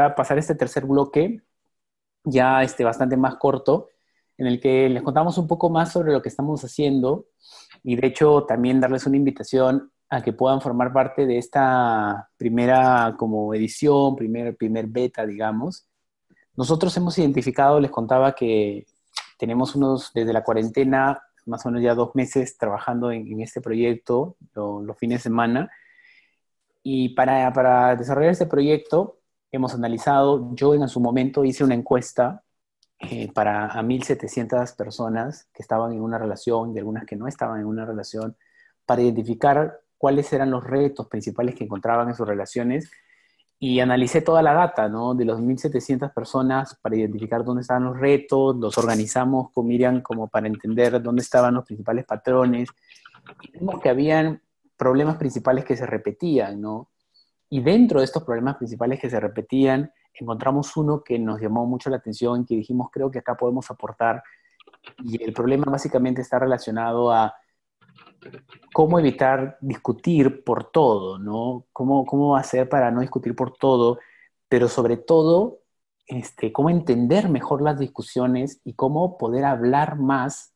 a pasar este tercer bloque, ya este, bastante más corto, en el que les contamos un poco más sobre lo que estamos haciendo y de hecho también darles una invitación a que puedan formar parte de esta primera como edición, primer, primer beta, digamos. Nosotros hemos identificado, les contaba que tenemos unos, desde la cuarentena, más o menos ya dos meses trabajando en, este proyecto, los fines de semana. Y para, para desarrollar este proyecto, hemos analizado, yo en su momento hice una encuesta eh, para a 1.700 personas que estaban en una relación y algunas que no estaban en una relación, para identificar cuáles eran los retos principales que encontraban en sus relaciones y analicé toda la data, ¿no? De los 1.700 personas para identificar dónde estaban los retos, los organizamos con Miriam como para entender dónde estaban los principales patrones. Y vimos que habían problemas principales que se repetían, ¿no? Y dentro de estos problemas principales que se repetían, encontramos uno que nos llamó mucho la atención, que dijimos, creo que acá podemos aportar. Y el problema básicamente está relacionado a cómo evitar discutir por todo, ¿no? ¿Cómo, cómo hacer para no discutir por todo? Pero sobre todo, este, cómo entender mejor las discusiones y cómo poder hablar más,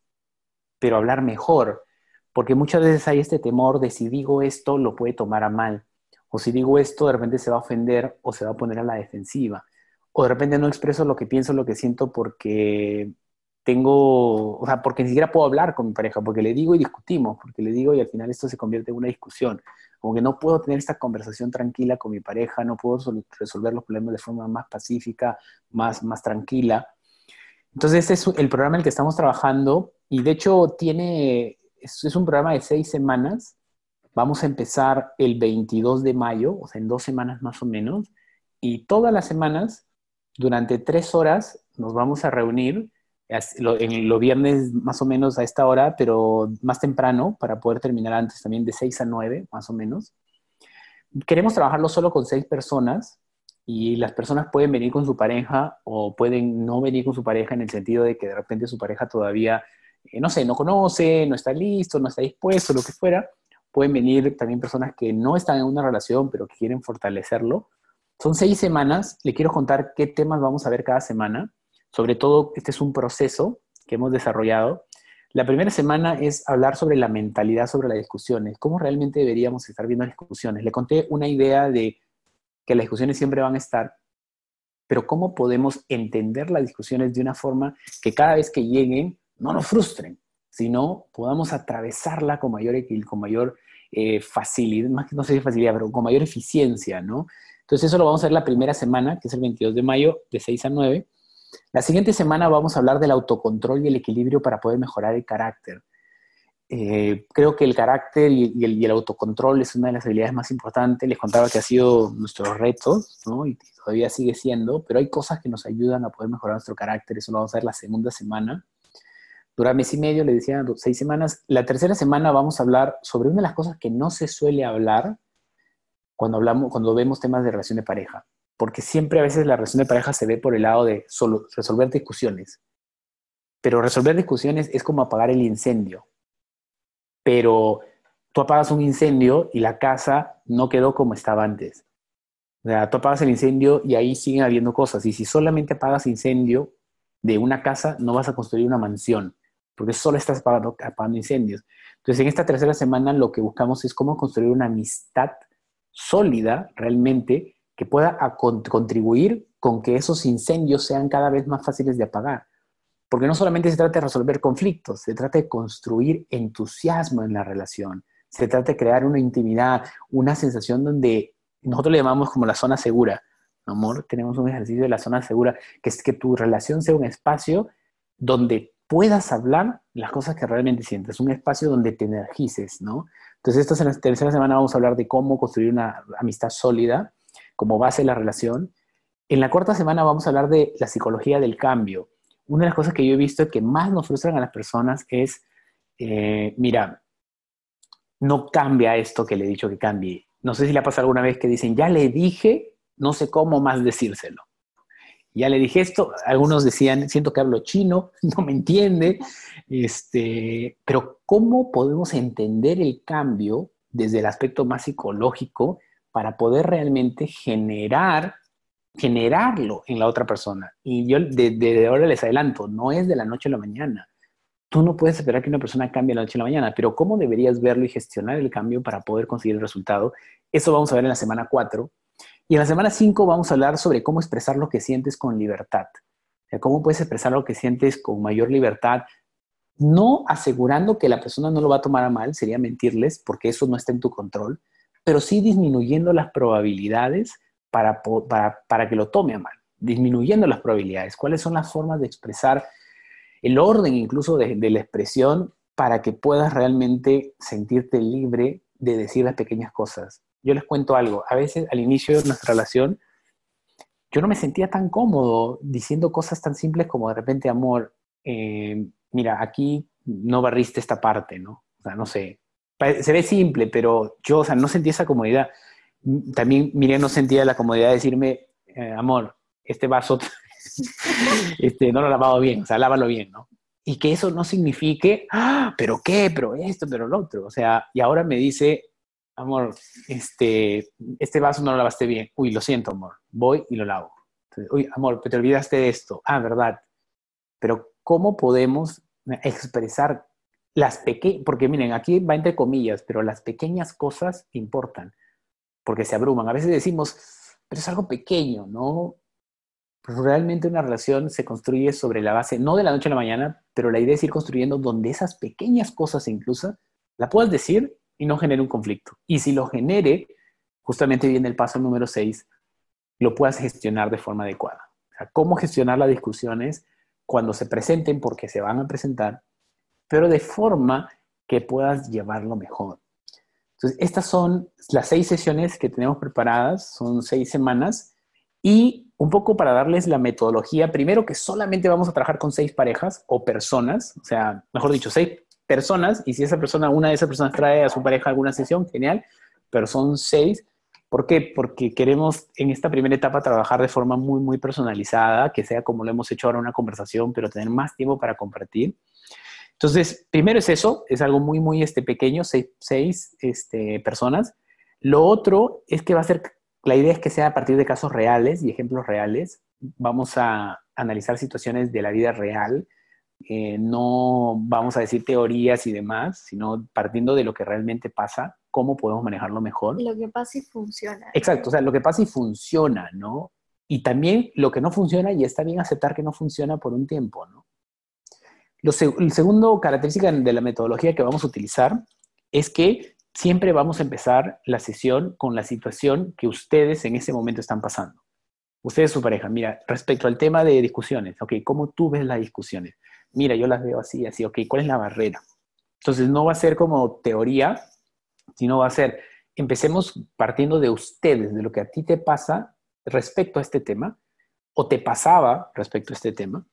pero hablar mejor. Porque muchas veces hay este temor de si digo esto, lo puede tomar a mal. O si digo esto, de repente se va a ofender o se va a poner a la defensiva. O de repente no expreso lo que pienso, lo que siento porque tengo, o sea, porque ni siquiera puedo hablar con mi pareja, porque le digo y discutimos, porque le digo y al final esto se convierte en una discusión. Como que no puedo tener esta conversación tranquila con mi pareja, no puedo resolver los problemas de forma más pacífica, más, más tranquila. Entonces, este es el programa en el que estamos trabajando y de hecho tiene, es, es un programa de seis semanas. Vamos a empezar el 22 de mayo, o sea, en dos semanas más o menos, y todas las semanas, durante tres horas, nos vamos a reunir en los viernes más o menos a esta hora, pero más temprano para poder terminar antes también de 6 a 9 más o menos. Queremos trabajarlo solo con seis personas y las personas pueden venir con su pareja o pueden no venir con su pareja en el sentido de que de repente su pareja todavía, eh, no sé, no conoce, no está listo, no está dispuesto, lo que fuera. Pueden venir también personas que no están en una relación pero que quieren fortalecerlo. Son seis semanas, le quiero contar qué temas vamos a ver cada semana sobre todo, este es un proceso que hemos desarrollado. La primera semana es hablar sobre la mentalidad sobre las discusiones, cómo realmente deberíamos estar viendo las discusiones. Le conté una idea de que las discusiones siempre van a estar, pero cómo podemos entender las discusiones de una forma que cada vez que lleguen no nos frustren, sino podamos atravesarla con mayor, con mayor eh, facilidad, más que no sé si facilidad, pero con mayor eficiencia, ¿no? Entonces eso lo vamos a ver la primera semana, que es el 22 de mayo, de 6 a 9. La siguiente semana vamos a hablar del autocontrol y el equilibrio para poder mejorar el carácter. Eh, creo que el carácter y, el, autocontrol es una de las habilidades más importantes. Les contaba que ha sido nuestro reto, ¿no? Y todavía sigue siendo, pero hay cosas que nos ayudan a poder mejorar nuestro carácter. Eso lo vamos a ver la segunda semana. Dura mes y medio, le decía, seis semanas. La tercera semana vamos a hablar sobre una de las cosas que no se suele hablar cuando, hablamos, cuando vemos temas de relación de pareja porque siempre a veces la relación de pareja se ve por el lado de resolver discusiones. Pero resolver discusiones es como apagar el incendio. Pero tú apagas un incendio y la casa no quedó como estaba antes. O sea, tú apagas el incendio y ahí siguen habiendo cosas. Y si solamente apagas incendio de una casa, no vas a construir una mansión, porque solo estás apagando, apagando incendios. Entonces, en esta tercera semana lo que buscamos es cómo construir una amistad sólida realmente que pueda contribuir con que esos incendios sean cada vez más fáciles de apagar. Porque no solamente se trata de resolver conflictos, se trata de construir entusiasmo en la relación, se trata de crear una intimidad, una sensación donde nosotros le llamamos como la zona segura. Amor, tenemos un ejercicio de la zona segura, que es que tu relación sea un espacio donde puedas hablar las cosas que realmente sientes, un espacio donde te energices, ¿no? Entonces, esta en la tercera semana vamos a hablar de cómo construir una amistad sólida, como base de la relación. En la cuarta semana vamos a hablar de la psicología del cambio. Una de las cosas que yo he visto que más nos frustran a las personas es, eh, mira, no cambia esto que le he dicho que cambie. No sé si le ha pasado alguna vez que dicen, ya le dije, no sé cómo más decírselo. Ya le dije esto, algunos decían, siento que hablo chino, no me entiende, este, pero ¿cómo podemos entender el cambio desde el aspecto más psicológico para poder realmente generar generarlo en la otra persona. Y yo de, ahora les adelanto, no es de la noche a la mañana. Tú no puedes esperar que una persona cambie la noche a la mañana, pero ¿cómo deberías verlo y gestionar el cambio para poder conseguir el resultado? Eso vamos a ver en la semana 4. Y en la semana 5 vamos a hablar sobre cómo expresar lo que sientes con libertad. Cómo puedes expresar lo que sientes con mayor libertad, no asegurando que la persona no lo va a tomar a mal, sería mentirles, porque eso no está en tu control, pero sí disminuyendo las probabilidades para, que lo tome a mal, disminuyendo las probabilidades. ¿Cuáles son las formas de expresar el orden incluso de la expresión para que puedas realmente sentirte libre de decir las pequeñas cosas? Yo les cuento algo, a veces al inicio de nuestra relación, yo no me sentía tan cómodo diciendo cosas tan simples como de repente, amor, eh, mira, aquí no barriste esta parte, ¿no? O sea, no sé, se ve simple, pero yo, o sea, no sentí esa comodidad. También Miriam no sentía la comodidad de decirme, eh, amor, este vaso este, no lo he lavado bien, o sea, lávalo bien, ¿no? Y que eso no signifique, ah, pero qué, pero esto, pero lo otro. O sea, y ahora me dice, amor, este, este vaso no lo lavaste bien. Uy, lo siento, amor, voy y lo lavo. Uy, amor, te olvidaste de esto. Ah, verdad. Pero ¿cómo podemos expresar las pequeñas, porque miren, aquí va entre comillas, pero las pequeñas cosas importan, porque se abruman. A veces decimos, pero es algo pequeño, ¿no? Pues realmente una relación se construye sobre la base, no de la noche a la mañana, pero la idea es ir construyendo donde esas pequeñas cosas incluso la puedas decir y no genere un conflicto. Y si lo genere, justamente viene el paso número 6, lo puedas gestionar de forma adecuada. O sea, cómo gestionar las discusiones cuando se presenten, porque se van a presentar, pero de forma que puedas llevarlo mejor. Entonces, estas son las seis sesiones que tenemos preparadas, son seis semanas, y un poco para darles la metodología, primero que solamente vamos a trabajar con seis parejas o personas, o sea, mejor dicho, seis personas, y si esa persona, una de esas personas trae a su pareja alguna sesión, genial, pero son seis. ¿Por qué? Porque queremos en esta primera etapa trabajar de forma muy, muy personalizada, que sea como lo hemos hecho ahora una conversación, pero tener más tiempo para compartir. Entonces, primero es eso, es algo muy, muy este, pequeño, seis, este, personas. Lo otro es que va a ser, la idea es que sea a partir de casos reales y ejemplos reales. Vamos a analizar situaciones de la vida real, eh, no vamos a decir teorías y demás, sino partiendo de lo que realmente pasa, cómo podemos manejarlo mejor. Lo que pasa y funciona. Exacto, o sea, lo que pasa y funciona, ¿no? Y también lo que no funciona y está bien aceptar que no funciona por un tiempo, ¿no? Lo el segundo característica de la metodología que vamos a utilizar es que siempre vamos a empezar la sesión con la situación que ustedes en ese momento están pasando. Ustedes, su pareja, mira, respecto al tema de discusiones, ok, ¿cómo tú ves las discusiones? Mira, yo las veo así, así, ok, ¿cuál es la barrera? Entonces no va a ser como teoría, sino va a ser, empecemos partiendo de ustedes, de lo que a ti te pasa respecto a este tema, o te pasaba respecto a este tema,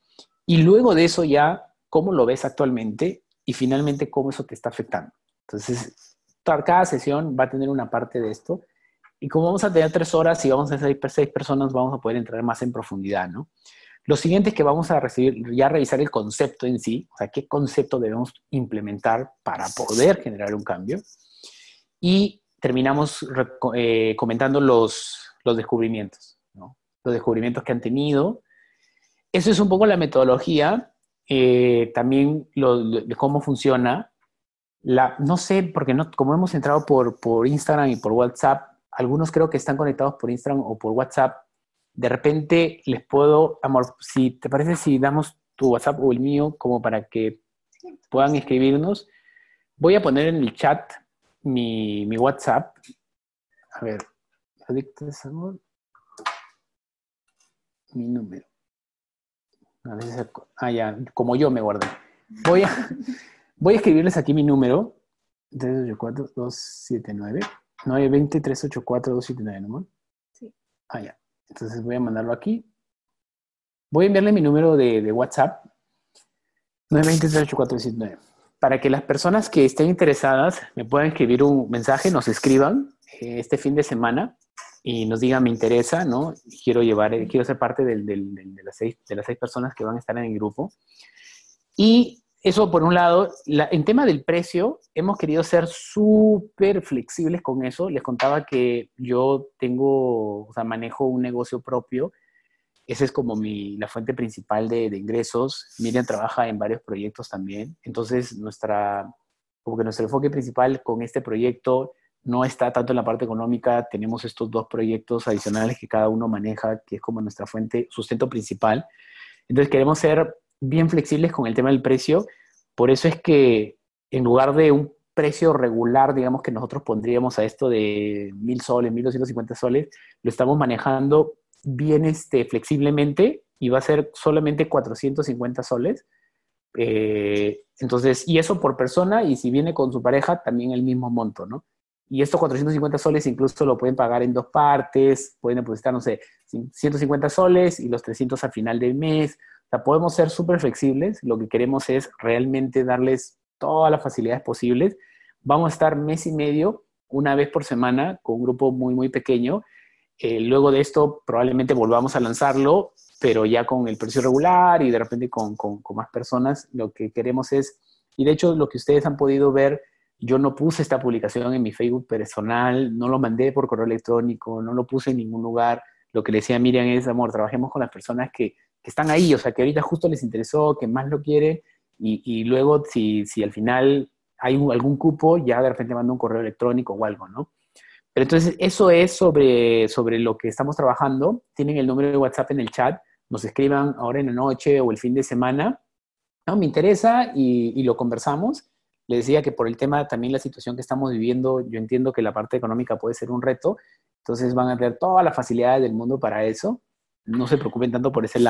y luego de eso ya cómo lo ves actualmente y finalmente cómo eso te está afectando. Entonces, cada sesión va a tener una parte de esto. Y como vamos a tener tres horas y vamos a ser seis personas, vamos a poder entrar más en profundidad, ¿no? Lo siguiente es que vamos a recibir, ya revisar el concepto en sí, o sea, qué concepto debemos implementar para poder generar un cambio. Y terminamos eh, comentando los, los descubrimientos. Los descubrimientos que han tenido. Eso es un poco la metodología eh, también de cómo funciona. La, no sé, porque no, como hemos entrado por, por Instagram y por WhatsApp, algunos creo que están conectados por Instagram o por WhatsApp. De repente les puedo, amor, si te parece si damos tu WhatsApp o el mío como para que puedan escribirnos. Voy a poner en el chat mi, mi WhatsApp. A ver, Mi número. A veces, ah, ya, como yo me guardé. Voy a, voy a escribirles aquí mi número. 384-279. 920-384-279, ¿no? Sí. Ah, ya. Entonces voy a mandarlo aquí. Voy a enviarle mi número de, de WhatsApp. 920-384-279. Para que las personas que estén interesadas me puedan escribir un mensaje, nos escriban eh, este fin de semana y nos diga, me interesa, ¿no? Quiero llevar, quiero ser parte de, las seis, de las seis personas que van a estar en el grupo. Y eso por un lado. en tema del precio, hemos querido ser súper flexibles con eso. Les contaba que yo tengo, o sea, manejo un negocio propio. Esa es como mi, la fuente principal de, de ingresos. Miriam trabaja en varios proyectos también. Entonces, nuestra, como que nuestro enfoque principal con este proyecto no está tanto en la parte económica. Tenemos estos dos proyectos adicionales que cada uno maneja, que es como nuestra fuente, sustento principal. Entonces, queremos ser bien flexibles con el tema del precio. Por eso es que en lugar de un precio regular, digamos que nosotros pondríamos a esto de mil soles, mil doscientos cincuenta soles, lo estamos manejando bien este, flexiblemente y va a ser solamente 450 soles. Eh, entonces, y eso por persona, y si viene con su pareja, también el mismo monto, ¿no? Y estos 450 soles incluso lo pueden pagar en dos partes, pueden depositar, no sé, 150 soles y los 300 al final del mes sea, podemos ser súper flexibles. Lo que queremos es realmente darles todas las facilidades posibles. Vamos a estar mes y medio, una vez por semana, con un grupo muy, muy pequeño. Eh, luego de esto, probablemente volvamos a lanzarlo, pero ya con el precio regular y de repente con, con, con más personas. Lo que queremos es, y de hecho, lo que ustedes han podido ver, yo no puse esta publicación en mi Facebook personal, no lo mandé por correo electrónico, no lo puse en ningún lugar. Lo que le decía Miriam es, amor, trabajemos con las personas que que están ahí, o sea, que ahorita justo les interesó, que más lo quiere, y, luego si, si, al final hay algún cupo, ya de repente manda un correo electrónico o algo, ¿no? Pero entonces eso es sobre, sobre lo que estamos trabajando. Tienen el número de WhatsApp en el chat, nos escriban ahora en la noche o el fin de semana. No, me interesa y, y lo conversamos. Les decía que por el tema también la situación que estamos viviendo, yo entiendo que la parte económica puede ser un reto, entonces van a tener todas las facilidades del mundo para eso. No se preocupen tanto por ese lado.